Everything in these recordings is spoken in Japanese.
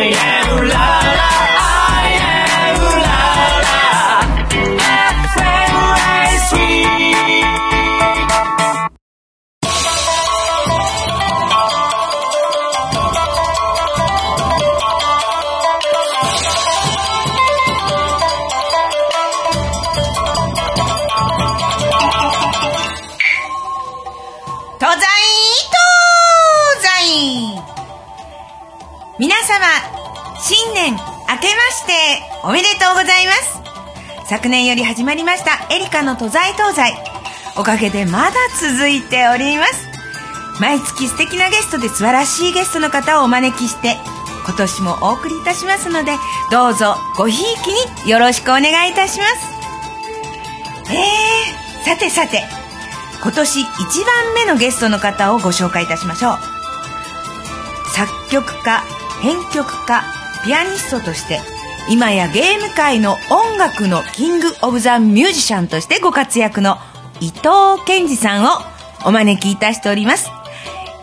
yeah. おめでとうございます。昨年より始まりましたエリカの東西東西。おかげでまだ続いております。毎月素敵なゲストで素晴らしいゲストの方をお招きして、今年もお送りいたしますので、どうぞごひいきによろしくお願いいたします。えー、さてさて、今年一番目のゲストの方をご紹介いたしましょう作曲家編曲家ピアニストとして今やゲーム界の音楽のキング・オブ・ザ・ミュージシャンとしてご活躍の伊藤健二さんをお招きいたしております。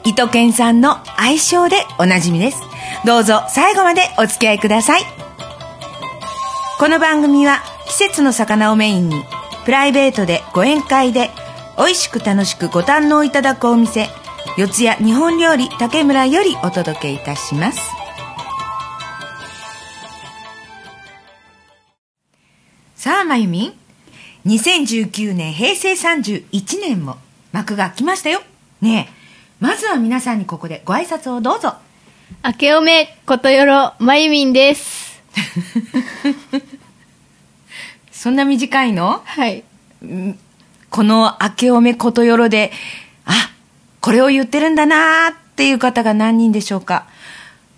伊藤健さんの愛称でおなじみです。どうぞ最後までお付き合いください。この番組は季節の魚をメインにプライベートでご宴会で美味しく楽しくご堪能いただくお店四谷日本料理竹村よりお届けいたします。さあまゆみん。2019年平成31年も幕が来ましたよ。ねえ。まずは皆さんにここでご挨拶をどうぞ。明けおめことよろまゆみんです。そんな短いの？はい。この明けおめことよろで、あ、これを言ってるんだなーっていう方が何人でしょうか？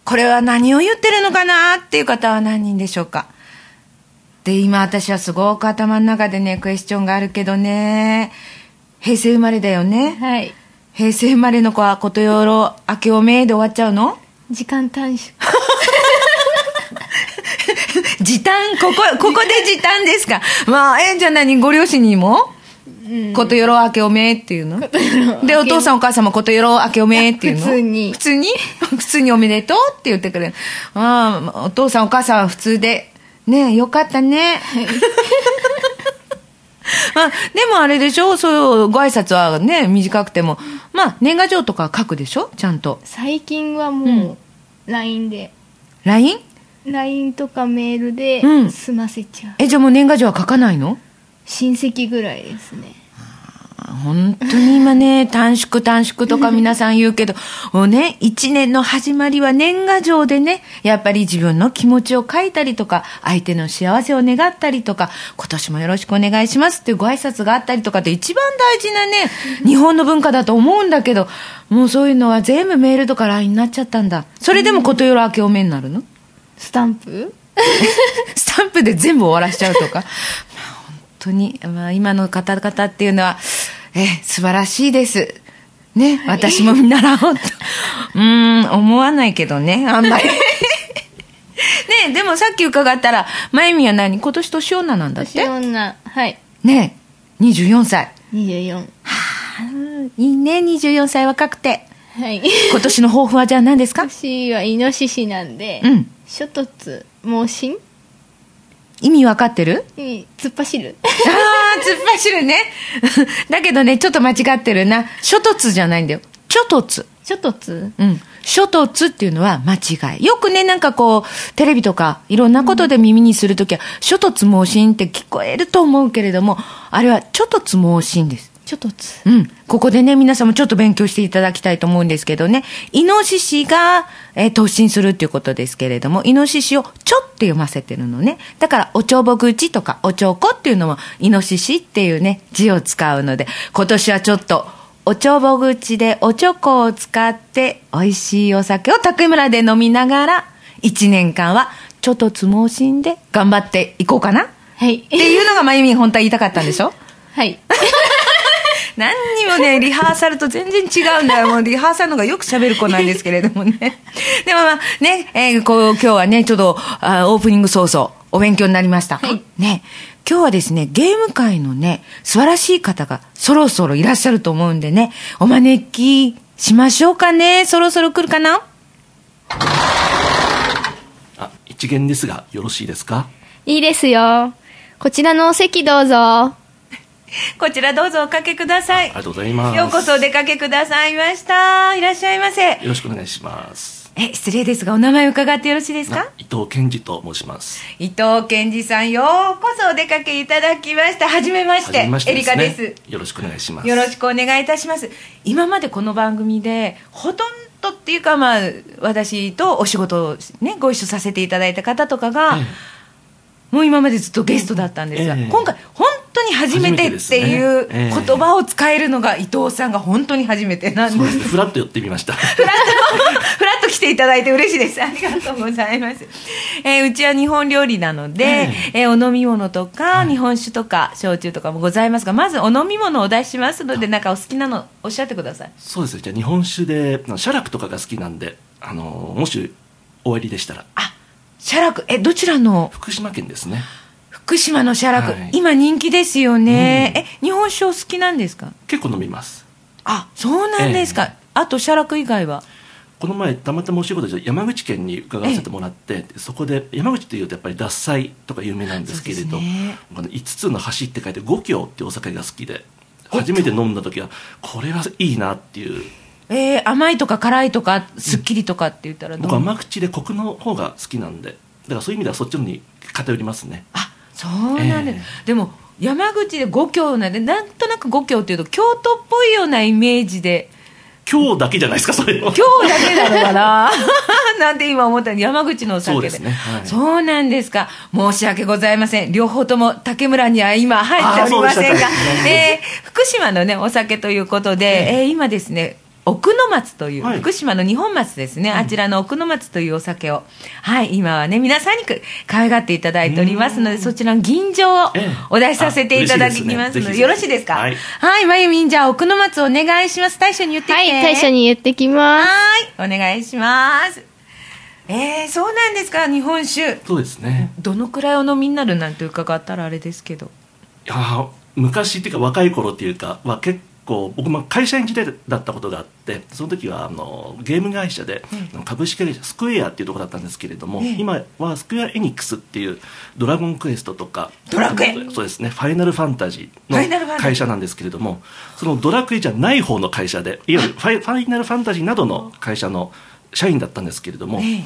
これは何を言ってるのかなーっていう方は何人でしょうか？で、今私はすごく頭の中でね、クエスチョンがあるけどね、平成生まれだよね。はい。平成生まれの子はことよろ明けおめで終わっちゃうの？時間短縮。時短、ここ、ここで時短ですか？まあ、え、じゃあ何？ご両親にも？ことよろ明けおめっていうの？で、お父さんお母さんもことよろ明けおめっていうの？普通に普通に？普通におめでとうって言ってくれる。ああ、お父さんお母さんは普通で。ねよかったね。まあ、でもあれでしょ？そういうご挨拶はね、短くても。まあ、年賀状とか書くでしょ？ちゃんと。最近はもう、LINE で、LINE? LINE とかメールでうん済ませちゃう。え、じゃあもう年賀状は書かないの？親戚ぐらいですね。本当に今ね、短縮短縮とか皆さん言うけど、もうね、一年の始まりは年賀状でね、やっぱり自分の気持ちを書いたりとか、相手の幸せを願ったりとか、今年もよろしくお願いしますっていうご挨拶があったりとかって一番大事なね、日本の文化だと思うんだけど、もうそういうのは全部メールとか LINE になっちゃったんだ。それでもことよろ明けおめになるの？スタンプ？スタンプで全部終わらしちゃうとか？まあ本当に、まあ今の方々っていうのは、え、素晴らしいです。ね、私も見習おうと。うーん、思わないけどね、あんまり。ねでもさっき伺ったら、まゆみは何？今年年女なんだっ年て女。はい。ね24歳。24。はあ、いいね、24歳若くて。はい。今年の抱負はじゃあ何ですか？私はイノシシなんで、うん諸突猛進意味わかってる？に突っ走る。ああ、突っ走るね。だけどね、ちょっと間違ってるな。諸突じゃないんだよ。諸突。諸突うん。諸突っていうのは間違い。よくね、なんかこう、テレビとか、いろんなことで耳にするときは、諸突猛進って聞こえると思うけれども、あれは諸突猛進です。諸突。うん。ここでね、皆さんもちょっと勉強していただきたいと思うんですけどね。イノシシが、えー突進するっていうことですけれども、イノシシをちょって読ませてるのね。だから、おちょぼ口とか、おちょこっていうのも、イノシシっていうね、字を使うので、今年はちょっと、おちょぼ口でおちょこを使って、美味しいお酒を竹村で飲みながら、一年間は、ちょっとつもしんで頑張っていこうかな。っはい。ていうのが、まゆみん本当は言いたかったんでしょ？はい。何にもね、リハーサルと全然違うんだよ。もうリハーサルの方がよく喋る子なんですけれどもね。でもまあね、えーこう、今日はね、ちょっと、あオープニング早々、お勉強になりました。はいね、今日はですね、ゲーム界のね、素晴らしい方がそろそろいらっしゃると思うんでね、お招きしましょうかね。そろそろ来るかな？一元ですがよろしいですか？いいですよ。こちらのお席どうぞ。こちらどうぞおかけください。ありがとうございます。ようこそお出かけくださいました。いらっしゃいませ。よろしくお願いします。え失礼ですがお名前伺ってよろしいですか？伊藤健二と申します。伊藤健二さんようこそお出かけいただきました。はじめまして初めましてエリカです。よろしくお願いします。よろしくお願いいたします。今までこの番組でほとんどっていうかまあ私とお仕事をねご一緒させていただいた方とかが、ええ。もう今までずっとゲストだったんですが、ええ。今回本当に初めてっていう言葉を使えるのが伊藤さんが本当に初めてなんです。フラッと寄ってみました。フラッと、フラッと来ていただいて嬉しいです。ありがとうございます。えーうちは日本料理なので、えーお飲み物とか、日本酒とか、焼酎とかもございますが、まずお飲み物をお出ししますので、なんかお好きなのおっしゃってください。そうです。ねじゃあ日本酒であの写楽とかが好きなんであのもしおありでしたら。あ、写楽、え、どちらの？福島県ですね福島の写楽、はい。今人気ですよね。え、日本酒お好きなんですか？結構飲みます。あ、そうなんですか。えあと写楽以外は？この前たまたまお仕事で山口県に伺わせてもらって、そこで山口っていうとやっぱり獺祭とか有名なんですけれど、ね。この5つの橋って書いて五郷っていうお酒が好きで初めて飲んだ時はこれはいいなっていう。えー甘いとか辛いとか、すっきりとかって言ったらどう？僕は甘口でコクの方が好きなんでだからそういう意味ではそっちのに偏りますね。あそうなんです、えでも山口で五郷なんでなんとなく五郷っていうと京都っぽいようなイメージで。今日だけじゃないですかそれは。今日だけなのかな？なんて今思った山口のお酒で。そうですね。はい。そうなんですか。申し訳ございません。両方とも竹村には今入っておりませんが。えー福島のねお酒ということで、えー今ですね奥の松という、はい福島の二本松ですね、あちらの奥の松というお酒を、はい、今はね、皆さんにく可愛がっていただいておりますので、そちらの吟醸をええお出しさせていただきますので、よろしいですか？はいはい、まゆみん、じゃあ奥の松お願いします。大将に言ってきて。はい、大将に言ってきます。はい、お願いします。えー、そうなんですか、日本酒。そうですねどのくらいお飲みになるなんて伺ったらあれですけど。いやー昔っていうか若い頃っていうかは結構僕も会社員時代だったことがあってその時はあのゲーム会社で、株式会社スクエアっていうところだったんですけれども、ええ今はスクエアエニックスっていうドラゴンクエストとかドラクエ？そうですねファイナルファンタジーー。の会社なんですけれどもそのドラクエじゃない方の会社でいわゆるファイファイナルファンタジーなどの会社の社員だったんですけれども、ええ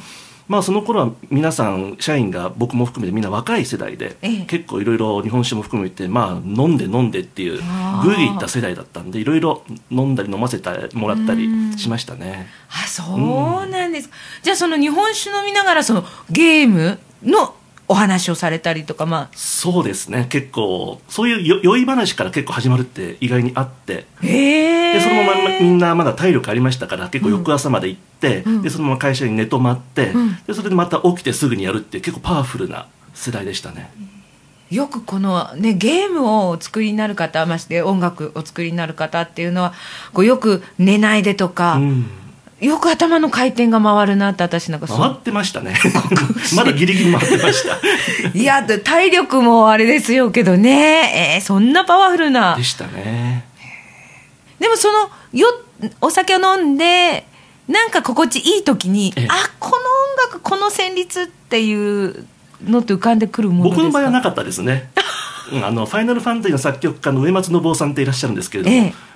まあその頃は皆さん社員が僕も含めてみんな若い世代で、ええ。結構いろいろ日本酒も含めてまあ飲んで飲んでっていうぐいぐいいった世代だったんでいろいろ飲んだり飲ませてもらったりしましたね。あ、そうなんですか。じゃあその日本酒飲みながらそのゲームのお話をされたりとか、まあ、そうですね。結構そういうよ酔い話から結構始まるって意外にあって。ええでそのままみんなまだ体力ありましたから結構翌朝まで行って、うん。でそのまま会社に寝泊まって、うん。でそれでまた起きてすぐにやるって結構パワフルな世代でしたね。よくこのね、ゲームをお作りになる方、まして音楽お作りになる方っていうのは、こうよく寝ないでとか、うんよく頭の回転が回るなって私なんか回ってましたね。まだギリギリ回ってました。いや、で体力もあれですよけどね、えーそんなパワフルな。で。したね。でもその、よ、お酒を飲んで、なんか心地いい時に、ええ。あ、この音楽、この旋律っていうのって浮かんでくるもの僕の場合はなかったですね。うんあのファイナルファンタジーの作曲家の植松信夫さんっていらっしゃるんですけれども、ええ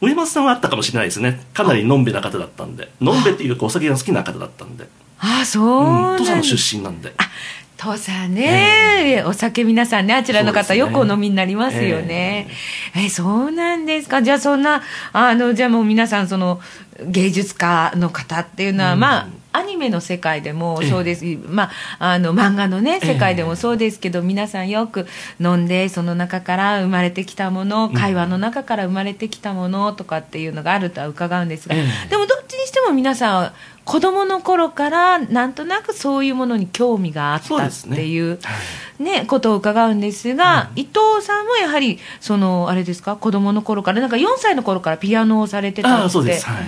植松さんはあったかもしれないですね。かなりのんべな方だったんで。のんべっていうかお酒が好きな方だったんで。あ、そううんなんです土佐の出身なんであ土佐ね、お酒皆さんねあちらの方、よくお飲みになりますよね、えそうなんですか。じゃあそんなあのじゃあもう皆さんその芸術家の方っていうのは、うん。まあアニメの世界でもええ。そうです、まあ、あの漫画のねええ。世界でもそうですけど、皆さんよく飲んでその中から生まれてきたもの会話の中から生まれてきたものとかっていうのがあるとは伺うんですが、ええ。でもどっちにしても皆さん子供の頃からなんとなくそういうものに興味があったっていうはねことを伺うんですが、伊藤さんもやはりそのあれですか子供の頃からなんか4歳の頃からピアノをされてたってああそうです。はい。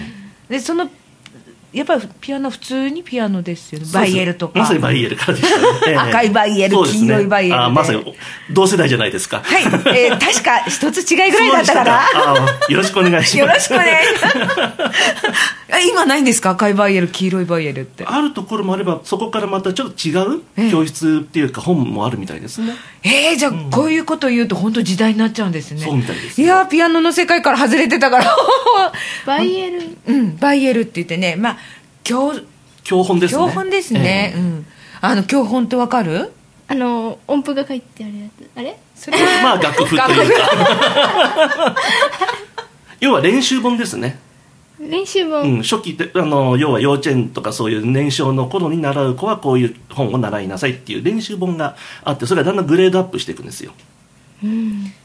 でそのやっぱりピアノ普通にピアノですよね。バイエルとか。まさにバイエルからでしたね、ええ赤いバイエルね。黄色いバイエルで。あまさに同世代じゃないですか。はい、えー確か一つ違いぐらいだったかなそうでした。かあよろしくお願いしよます。ろしくお願いします。え今ないんですか？赤いバイエル黄色いバイエルって。あるところもあればそこからまたちょっと違ええ。う教室っていうか本もあるみたいですね、えー、じゃあこういうこと言うと本当時代になっちゃうんですね。そうみたいですよ。いやーピアノの世界から外れてたから。バイエル。うんバイエルって言ってね。まあ教教本ですね。教本ですね、ええ。うん。あの教本ってわかる？あの音符が書いてあるやつ。あれ？それ まあ楽譜というか。要は練習本ですね、練習本、うん、初期ってあの要は幼稚園とかそういう年少の頃に習う子はこういう本を習いなさいっていう練習本があってそれがだんだんグレードアップしていくんですよ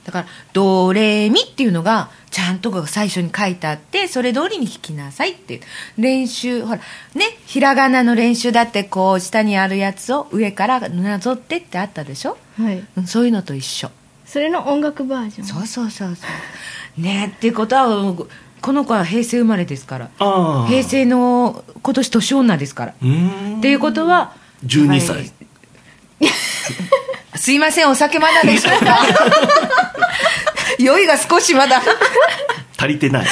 だから「ドレミ」っていうのがちゃんと最初に書いてあってそれ通りに弾きなさいって。いう練習ほらねひらがなの練習だってこう下にあるやつを上からなぞってってあったでしょ、はい。うん、そういうのと一緒。それの音楽バージョン。そうそうそう。そうねっていうことはこの子は平成生まれですから。ああ。平成の今年年女ですから。うーん。っていうことは12歳、はいすいませんお酒まだでしょうか？酔いが少しまだ。足りてない。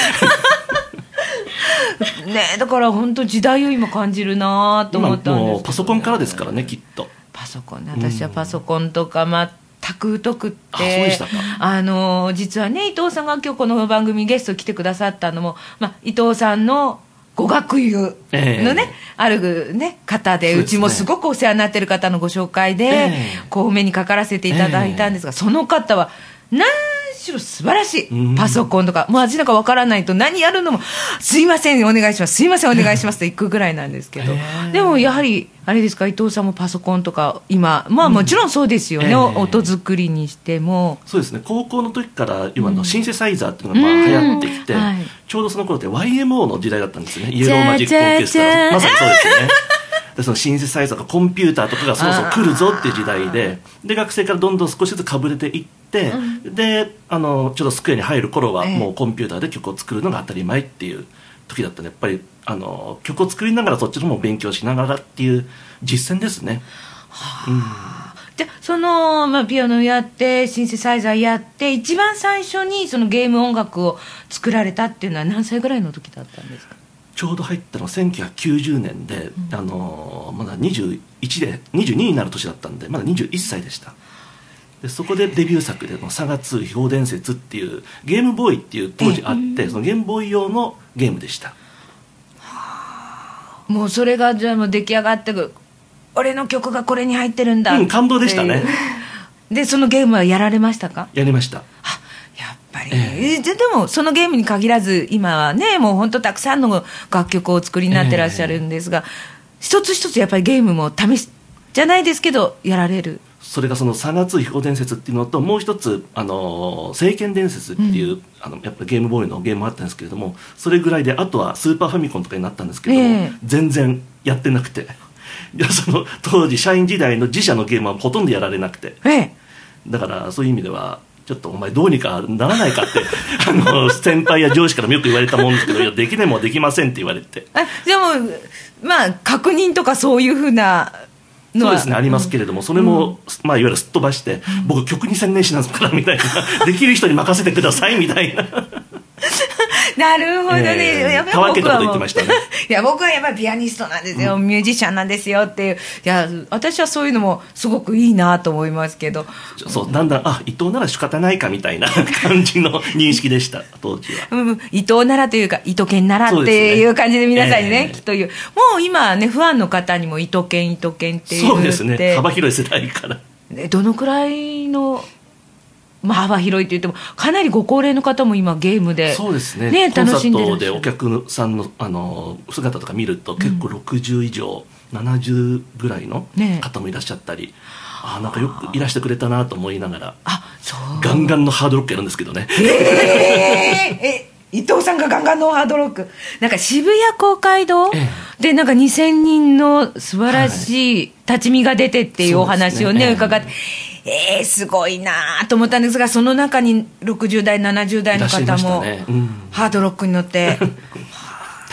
ねだから本当時代を今感じるなと今思ったんですけど。もうパソコンからですからねきっと。パソコンね私はパソコンとか全く疎くって。あそうでしたか。あの実はね伊藤さんが今日この番組ゲスト来てくださったのも、まあ、伊藤さんの語学友のね、ええ。ある、ね、方でね。うちもすごくお世話になってる方のご紹介で、ええ。こうお目にかからせていただいたんですが、その方は何しろ素晴らしうん。いパソコンとか。もう味なんかわからないと何やるのもすいませんお願いします。すいませんお願いしますと行くぐらいなんですけど、ええ。でもやはりあれですか？伊藤さんもパソコンとか今。まあもちろんそうですよね、ええ。音作りにしても。そうですね。高校の時から今のシンセサイザーっていうのがまあ流行ってきて、うんはい。ちょうどその頃って YMO の時代だったんですよねイエローマジックオーケストラ。まさにそうですね。でそのシンセサイザーとかコンピューターとかがそろそろ来るぞっていう時代でで学生からどんどん少しずつかぶれていって、であのちょうどスクエアに入る頃はええ。もうコンピューターで曲を作るのが当たり前っていう時だったんでやっぱりあの曲を作りながらそっちの方も勉強しながらっていう実践ですね。うん。でその、まあ、ピアノやってシンセサイザーやって一番最初にそのゲーム音楽を作られたっていうのは何歳ぐらいの時だったんですか？ちょうど入ったのは1990年で、あのまだ21で22になる年だったんでまだ21歳でしたでそこでデビュー作で「佐賀2秘宝伝説」っていうゲームボーイっていう当時あってそのゲームボーイ用のゲームでした。もうそれがじゃあもう出来上がってく俺の曲がこれに入ってるんだ。うん感動でしたね。でそのゲームはやられましたか？やりました。あやっぱり、ええ。ででもそのゲームに限らず今はねもう本当たくさんの楽曲をお作りになってらっしゃるんですが、一つ一つやっぱりゲームも試しじゃないですけどやられるそれがその佐賀2秘宝伝説っていうのともう一つ「あの聖剣伝説」っていう、あのやっぱゲームボーイのゲームもあったんですけれどもそれぐらいであとはスーパーファミコンとかになったんですけれども、ええ。全然やってなくて。その当時社員時代の自社のゲームはほとんどやられなくて。ええ。だからそういう意味ではちょっとお前どうにかならないかって あの先輩や上司からもよく言われたもんですけどいやできねえもできませんって言われて。あでもまあ確認とかそういうふうなそうですねありますけれどもそれも、まあ、いわゆるすっ飛ばして、僕曲に専念しますからみたいなできる人に任せてくださいみたいな なるほどね、ええ。やっぱりたわけたこと言僕はもうってましたね。いや僕はやっぱりピアニストなんですよ、ミュージシャンなんですよっていう。いや私はそういうのもすごくいいなと思いますけど。そうだんだんあ伊藤なら仕方ないかみたいな 感じの認識でした当時は。うん、伊藤ならというか伊藤健ならっていう感じで皆さんにねええきっと言う。もう今ねファンの方にも伊藤健伊藤健っていうそうですね。幅広い世代から。ねどのくらいの、まあ、幅広いって言ってもかなりご高齢の方も今ゲームでそうですね。コンサ楽しんでらートっし。ゃるでお客さんのあの姿とか見ると結構60以上、70ぐらいのね。方もいらっしゃったり、ああなんかよくいらしてくれたなと思いながらあそう。ガンガンのハードロックやるんですけどね。えー え伊藤さんがガンガンのハードロック。なんか渋谷公会堂えでなんか2000人の素晴らしい立ち見が出てっていうお話をね、そうですね。伺って。えー、すごいなと思ったんですがその中に60代70代の方もねうん。ハードロックに乗って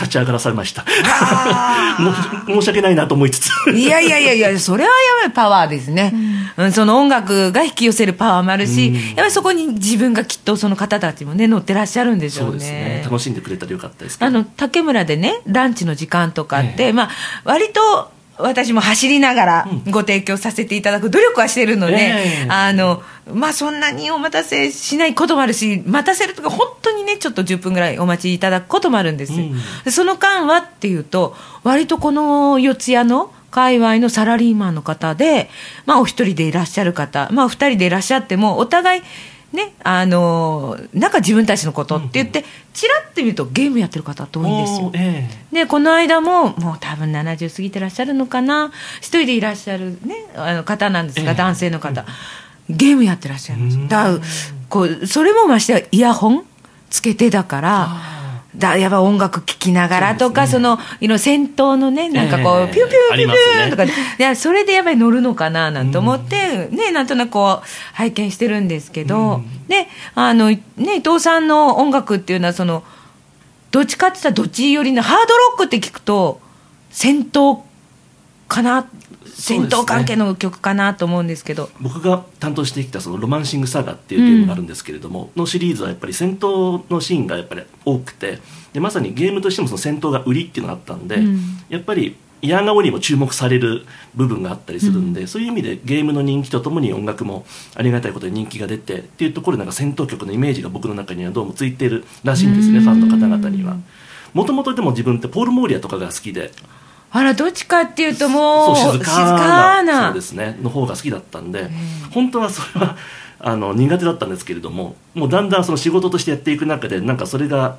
立ち上がらされました。申し訳ないなと思いつつ。いやいやいやいや、それはやばいパワーですね。うん、その音楽が引き寄せるパワーもあるし、うん。やっぱりそこに自分がきっとその方たちもね、乗ってらっしゃるんでしょそううね。ですね。楽しんでくれたらよかったですあの、竹村でね、ランチの時間とかって、ええ。まあ、割と、私も走りながらうん。ご提供させていただく努力はしてるので、ええ。あの、まあそんなにお待たせしないこともあるし、待たせるとか本当にね、ちょっと10分ぐらいお待ちいただくこともあるんです。よ。うん。でその間はっていうと、割とこの四谷の界隈のサラリーマンの方で、まあお一人でいらっしゃる方、まあお二人でいらっしゃっても、お互い、ね、あの、なんか自分たちのことって言って、ちらって見るとゲームやってる方って多いんですよ。おー。えでこの間ももう多分70過ぎてらっしゃるのかな？一人でいらっしゃる、ね、あの方なんですが、ええ。男性の方。ゲームやってらっしゃいます。うん。だこうそれもましてやイヤホンつけてだからあだやっぱ音楽聴きながらとかそ,、のいろ戦闘のねなんかこう、ええピューピューピューピューとかで、いやそれでやっぱり乗るのかななんて思って、ねなんとなくこう拝見してるんですけど、うん。であのね伊藤さんの音楽っていうのはそのどっちかって言ったらどっち寄りのハードロックって聞くと戦闘かな戦闘関係の曲かなと思うんですけど。僕が担当してきたそのロマンシングサガっていうゲームがあるんですけれども、のシリーズはやっぱり戦闘のシーンがやっぱり多くてでまさにゲームとしてもその戦闘が売りっていうのがあったんで、うん。やっぱり嫌顔にも注目される部分があったりするんで、そういう意味でゲームの人気とともに音楽もありがたいことに人気が出てっていうところでなんか戦闘曲のイメージが僕の中にはどうもついているらしいんですね、うん。ファンの方々には。もともとでも自分ってポール・モーリアとかが好きであらどっちかっていうともう静かなな。そうですねの方が好きだったんで本当はそれは あの苦手だったんですけれどももうだんだんその仕事としてやっていく中でなんかそれが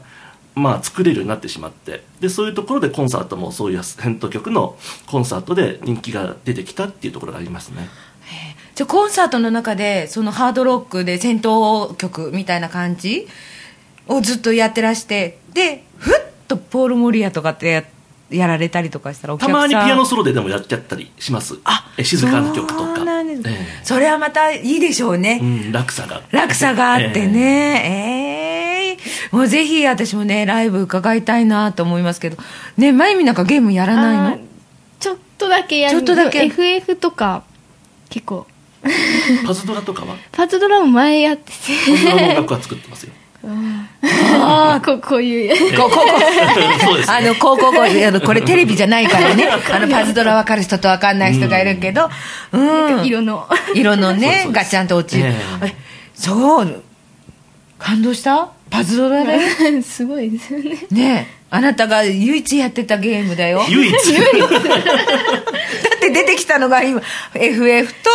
まあ作れるようになってしまってでそういうところでコンサートもそういう戦闘曲のコンサートで人気が出てきたっていうところがありますね。じゃあコンサートの中でそのハードロックで戦闘曲みたいな感じをずっとやってらしてでふっとポール・モリアとかってややられたりとかしたらおた客さん。まにピアノソロででもやっちゃったりします。え静かな曲とか。そうなんです、えそれはまたいいでしょうね、えうん、落差が。落差があってね、ええ。もうぜひ私もねライブ伺いたいなと思いますけど。ねまゆみなんかゲームやらないの？あーちょっとだけやるちょっとだけ？FF とか結構。ええパズドラとかは？パズドラも前やってて。パズドラの音楽は作ってますよ ああここういうこここそうですねあの、こうこうこうあの、これテレビじゃないからね。あの、パズドラ分かる人と分かんない人がいるけど、うん。色の色の そうねガチャンと落ちる。えええそう。感動した？パズドラで？すごいですよねねえあなたが唯一やってたゲームだよ。だ唯一？って出てきたのが今、FF と、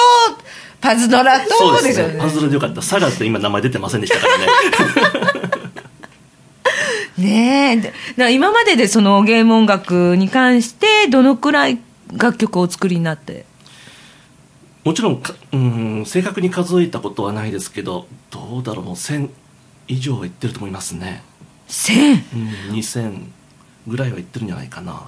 パズドラそうですよね。パズドラでよかった。サガって今名前出てませんでしたからね。ねえ。今まででそのゲーム音楽に関してどのくらい楽曲をお作りになって？もちろんかうん正確に数えたことはないですけどどうだろう。もう1000以上はいってると思いますね、1000うん、2000ぐらいはいってるんじゃないかな。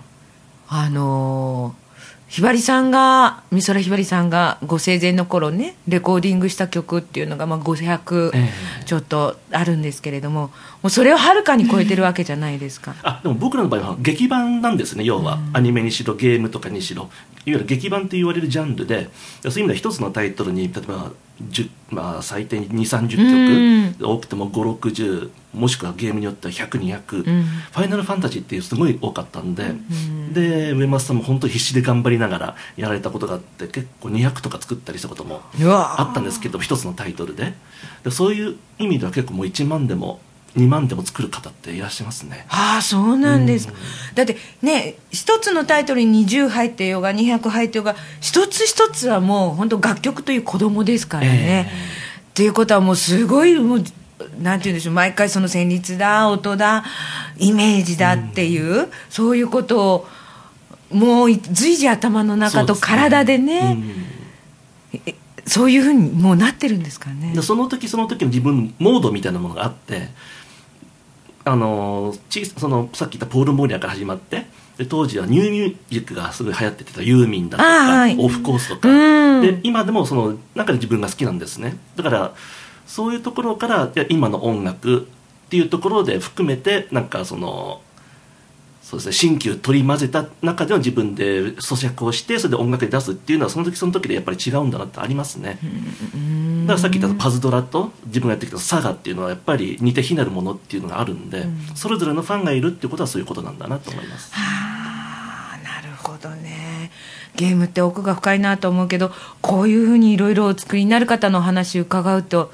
あのーひばりさんが美空ひばりさんがご生前の頃ねレコーディングした曲っていうのがまあ500ええ。ちょっとあるんですけれどももうそれをはるかに超えてるわけじゃないですか。あでも僕らの場合は劇版なんですね要は、アニメにしろゲームとかにしろいわゆる劇版と言われるジャンルでそういう意味では一つのタイトルに例えば10まあ、最低2 3 0曲、多くても560もしくはゲームによっては100200、うん。ファイナルファンタジーっていうすごい多かったんで、で上松さんも本当に必死で頑張りながらやられたことがあって結構200とか作ったりしたこともあったんですけど一つのタイトルで。でそういう意味では結構もう1万でも2万でも作る方っていらっしゃいますね。ああそうなんです。か、うん。だってね一つのタイトルに20入ってようが200入ってようが一つ一つはもう本当楽曲という子供ですからね、っていうことはもうすごいもうなんて言うんでしょう毎回その旋律だ音だイメージだっていう、そういうことをもう随時頭の中と体でねうん。えそういうふうにもうなってるんですかね。でその時その時の自分モードみたいなものがあってあのちそのさっき言ったポール・モーリアから始まってで当時はニューミュージックがすごい流行っててたユーミンだとあか、はい。オフコースとか。うん。で今でもその中で自分が好きなんですね。だからそういうところから今の音楽っていうところで含めてなんかそのそうですね新旧取り混ぜた中での自分で咀嚼をしてそれで音楽で出すっていうのはその時その時でやっぱり違うんだなってありますね。だからさっき言ったパズドラと自分がやってきたサガっていうのはやっぱり似て非なるものっていうのがあるんで、それぞれのファンがいるっていうことはそういうことなんだなと思います。あーなるほどね。ゲームって奥が深いなと思うけどこういうふうにいろいろお作りになる方のお話伺うと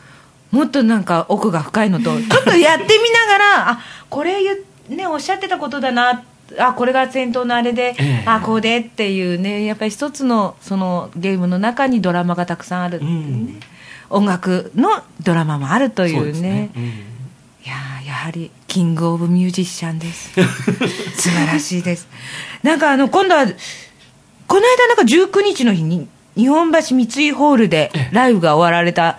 もっとなんか奥が深いのとちょっとやってみながらあこれ言うねおっしゃってたことだなあこれが先頭のあれで、ええ。あこうでっていうねやっぱり一つのそのゲームの中にドラマがたくさんある。ね、うん。音楽のドラマもあるといそううねですね、うん。いやーやはりキングオブミュージシャンです。素晴らしいです。なんかあの今度はこの間なんか19日の日に日本橋三井ホールでライブが終わられた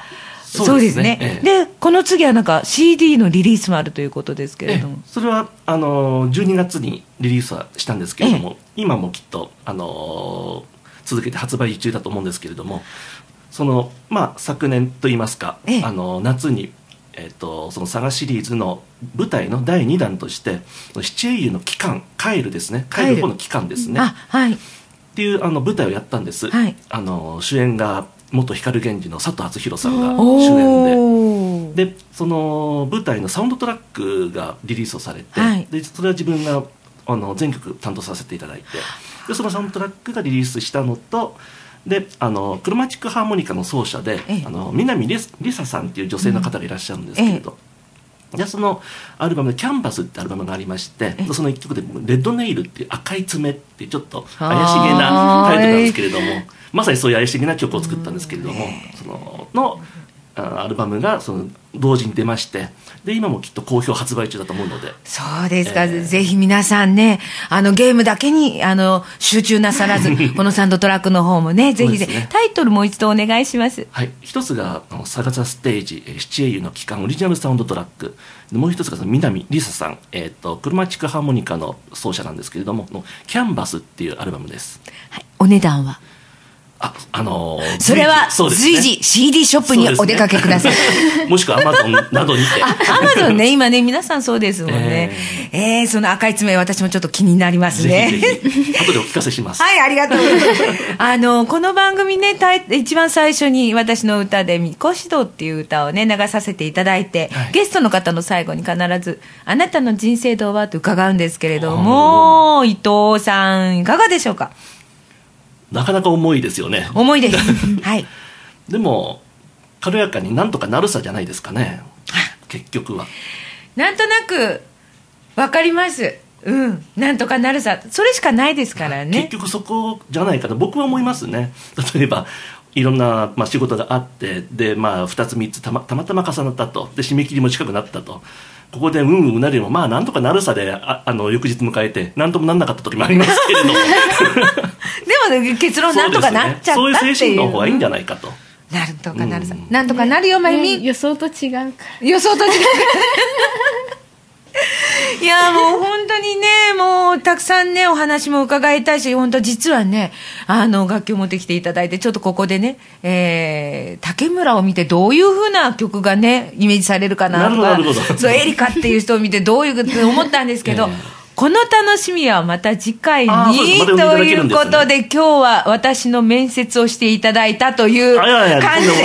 そうですね。ええ。でこの次はなんか CD のリリースもあるということですけれども。ええ。それはあの12月にリリースはしたんですけれども、今もきっとあの続けて発売中だと思うんですけれどもその、まあ、昨年といいますか、ええ。あの夏に、えっとそのサガシリーズの舞台の第2弾として七英雄の期間帰るですね。帰る方の期間ですね。あはい。っていうあの舞台をやったんです、はい。あの主演が元光源氏の佐藤敦弘さんがお主演で。でその舞台のサウンドトラックがリリースをされて、はい。でそれは自分があの全曲担当させていただいて。でそのサウンドトラックがリリースしたのとであのクロマチックハーモニカの奏者で、ええ。あの南りりささんっていう女性の方がいらっしゃるんですけれど、でそのアルバムで「キャンバス」ってアルバムがありましてえ。えその一曲で「レッドネイル」っていう赤い爪っていうちょっと怪しげなタイトルなんですけれどもまさにそういう怪しげな曲を作ったんですけれどもそののあアルバムがその同時に出ましてで今もきっと好評発売中だと思うので。そうですか、ええ。ぜひ皆さんね、あのゲームだけにあの集中なさらず、このサンドトラックの方もね、ぜひぜねタイトルもう一度お願いします。はい、一つがあの「サガザステージえー七英雄の期間」オリジナルサウンドトラック。でもう一つがその南りささん、えー、とクロマチックハーモニカの奏者なんですけれどもの「キャンバス」っていうアルバムです。はい、お値段は？ああのーそれは随時 CD ショップにお出かけください。もしくはアマゾンなどにて。アマゾンね、今ね、皆さんそうですもんね。えーその赤い爪、私もちょっと気になりますね。ぜひぜひ。後でお聞かせします、はい、ありがとうございます。あの、この番組ね、たい一番最初に私の歌で、みこしどっていう歌をね、流させていただいて、はい。ゲストの方の最後に必ず、あなたの人生道はと伺うんですけれども、伊藤さん、いかがでしょうか？なかなか重いですよね思いです。はい。でも軽やかになんとかなるさじゃないですかね結局はなんとなく、わかります。うん。なんとかなるさ。それしかないですから結ね。局そこじゃないかと僕は思いますね例えばいろんな、まあ、仕事があってで、まあ、2つ3つたまたまたま重なったとで締め切りも近くなったとここでうんうんうなるよりもまあなんとかなるさでああの翌日迎えてなんともなんなかった時もありますけれど でもね、結論なんとかなっちゃったっていう。そうねそういう精神の方がいいんじゃないかとなんとかなるさ。うんなんとかなるよ、まゆみ。ね予想と違うから。予想と違う。いやもう本当にね、もうたくさんね、お話も伺いたいし、本当実はね、あの、楽器を持ってきていただいて、ちょっとここでね、えー、竹村を見てどういうふうな曲がね、イメージされるかなとか、そう、エリカっていう人を見てどういう思ったんですけど、ええこの楽しみはまた次回にまということで、今日は私の面接をしていただいたという感じんで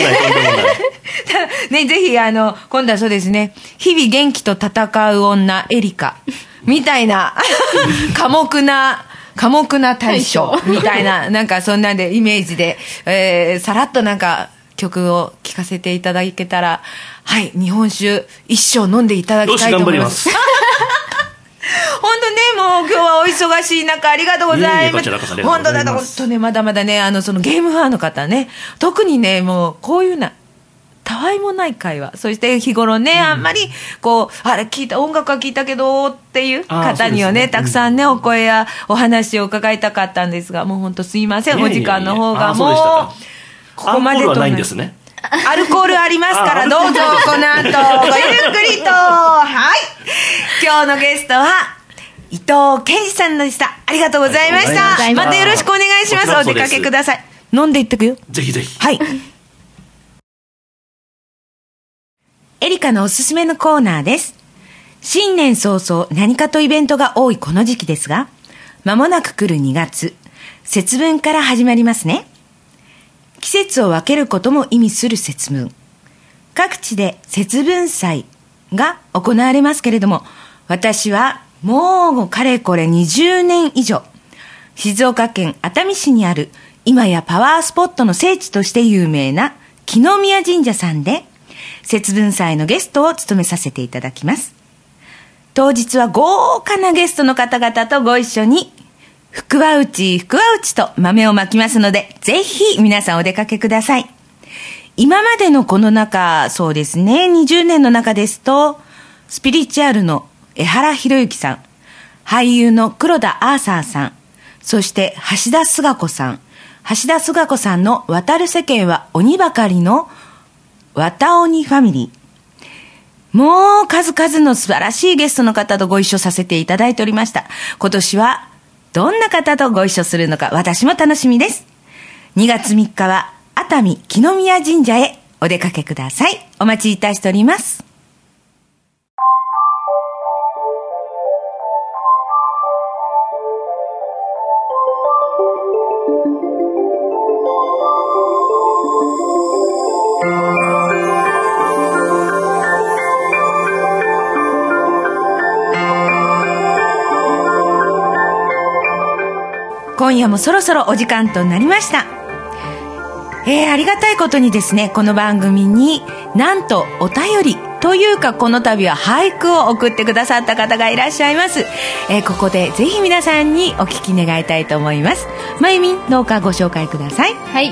ね、ぜひ、あの、今度はそうですね、日々元気と戦う女、エリカ、みたいな、寡黙な、寡黙な大将、みたいな、なんかそんなんで、イメージで、えー、さらっとなんか、曲を聴かせていただけたら、はい、日本酒一生飲んでいただきたいと思います。本当ね、もう今日はお忙しい中、ありがとうございいえいえます。こちらこそありがとう本当だ、本当ね、まだまだね、あの、そのゲームファンの方ね、特にね、もう、こういうな、たわいもない会話。そして日頃ね、あんまり、こう、あれ聞いた、音楽は聞いたけど、っていう方にはね、たくさんね、お声やお話を伺いたかったんですが、もう本当すいません、お時間の方がもうか、ここまでとないんですねアルコールありますから、あどうぞ、この後、ごゆっくりと。はい。今日のゲストは、伊藤健二さんでした。ありがとうございました。いましたよろしくお願いします。お出かけください。飲んでいってくよ。ぜひぜひはい。エリカのおすすめのコーナーです。新年早々何かとイベントが多いこの時期ですが、間もなく来る2月、節分から始まりますね。季節を分けることも意味する節分。各地で節分祭が行われますけれども、私はもうかれこれ20年以上、静岡県熱海市にある今やパワースポットの聖地として有名な木宮神社さんで、節分祭のゲストを務めさせていただきます。当日は豪華なゲストの方々とご一緒に、福は内、福は内と豆をまきますので、ぜひ皆さんお出かけください。今までのこの中、そうですね、20年の中ですと、スピリチュアルの江原博之さん、俳優の黒田アーサーさん、そして橋田壽賀子さん、橋田壽賀子さんの渡る世間は鬼ばかりの綿鬼ファミリー。もう数々の素晴らしいゲストの方とご一緒させていただいておりました。今年はどんな方とご一緒するのか私も楽しみです。2月3日は熱海木宮神社へお出かけください。お待ちいたしております。今夜もそろそろお時間となりました。えー、ありがたいことにですね、この番組になんとお便りというかこの度は俳句を送ってくださった方がいらっしゃいます。えー、ここでぜひ皆さんにお聞き願いたいと思います。まゆみん、どうかご紹介ください。はい。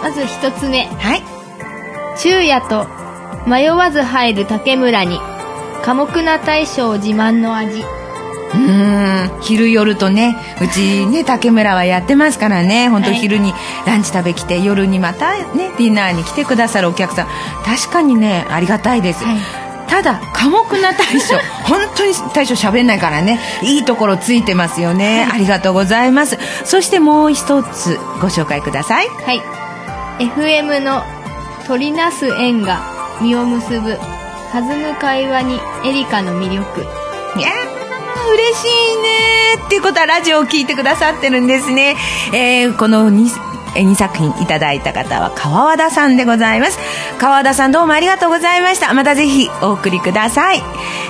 まず一つ目。はい。昼夜と迷わず入る竹村に、寡黙な大将自慢の味。うーん、昼夜とね、うちね、竹村はやってますからね、本当はい昼にランチ食べ来て、夜にまたね、ディナーに来てくださるお客さん、確かにね、ありがたいです。はいただ、寡黙な大将、本当に大将喋んないからね、いいところついてますよね。ありがとうございます。そしてもう一つご紹介ください。はい。FM の取りなす縁が実を結ぶ弾む会話にエリカの魅力。嬉しいねっていうことはラジオを聞いてくださってるんですね。えーこの 2, 2作品いただいた方は川和田さんでございます。川和田さんどうもありがとうございました。またぜひお送りください。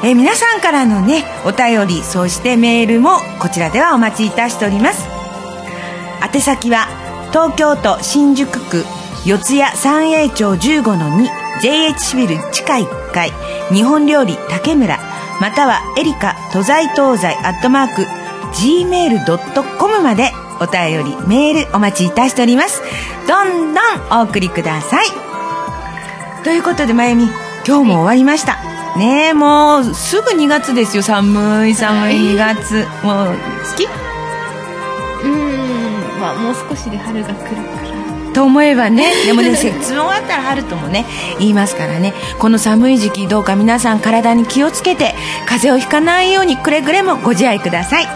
えー皆さんからのね、お便り、そしてメールもこちらではお待ちいたしております。宛先は東京都新宿区四谷三栄町15の 2JH シビル地下1階日本料理竹村またはエリカ都在東西アットマーク gmail.com までお便りメールお待ちいたしております。どんどんお送りください。ということでまゆみ今日も終わりました。ねえもうすぐ2月ですよ。寒い寒い。2月。もう好き？うん、まあもう少しで春が来る。と思えばね。でもね節 分終わったら春ともね言いますからね。この寒い時期どうか皆さん体に気をつけて風邪をひかないようにくれぐれもご自愛ください。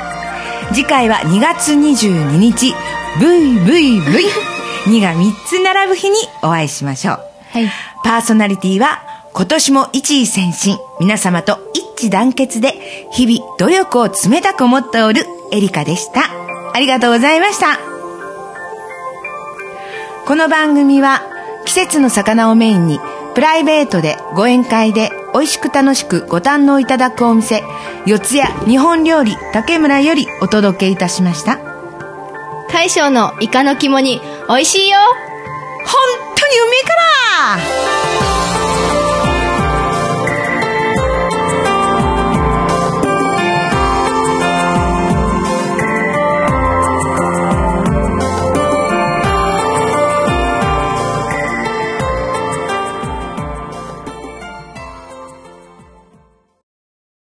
次回は2月22日 VVV2 が3つ並ぶ日にお会いしましょう。はい。パーソナリティは今年も一位先進皆様と一致団結で日々努力を冷たく思っておるエリカでした。ありがとうございましたこの番組は季節の魚をメインにプライベートでご宴会で美味しく楽しくご堪能いただくお店四谷日本料理竹村よりお届けいたしました。大将のイカの肝に美味しいよ。本当にうめえから